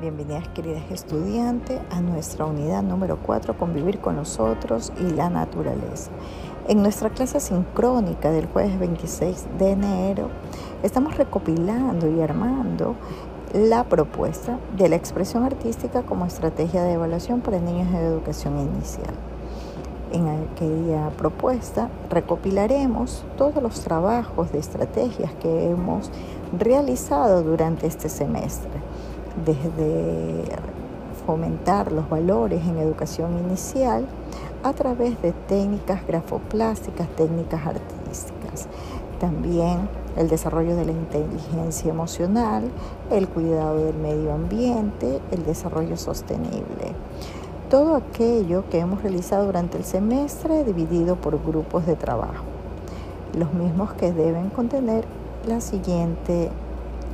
Bienvenidas queridas estudiantes a nuestra unidad número 4, Convivir con nosotros y la naturaleza. En nuestra clase sincrónica del jueves 26 de enero estamos recopilando y armando la propuesta de la expresión artística como estrategia de evaluación para niños de educación inicial. En aquella propuesta recopilaremos todos los trabajos de estrategias que hemos realizado durante este semestre desde fomentar los valores en educación inicial a través de técnicas grafoplásticas, técnicas artísticas. También el desarrollo de la inteligencia emocional, el cuidado del medio ambiente, el desarrollo sostenible. Todo aquello que hemos realizado durante el semestre dividido por grupos de trabajo, los mismos que deben contener la siguiente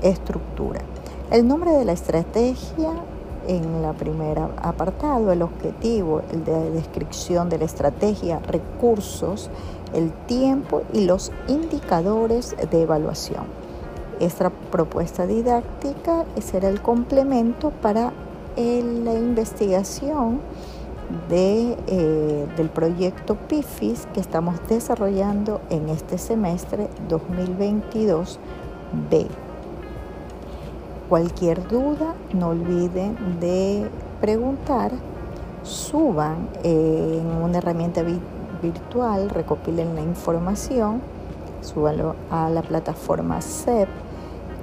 estructura. El nombre de la estrategia en la primera apartado, el objetivo, el de descripción de la estrategia, recursos, el tiempo y los indicadores de evaluación. Esta propuesta didáctica será el complemento para la investigación de, eh, del proyecto PIFIS que estamos desarrollando en este semestre 2022B. Cualquier duda, no olviden de preguntar, suban en una herramienta virtual, recopilen la información, súbanlo a la plataforma CEP.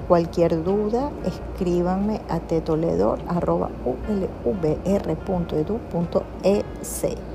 Cualquier duda, escríbanme a tetoledor.ulvr.edu.ec.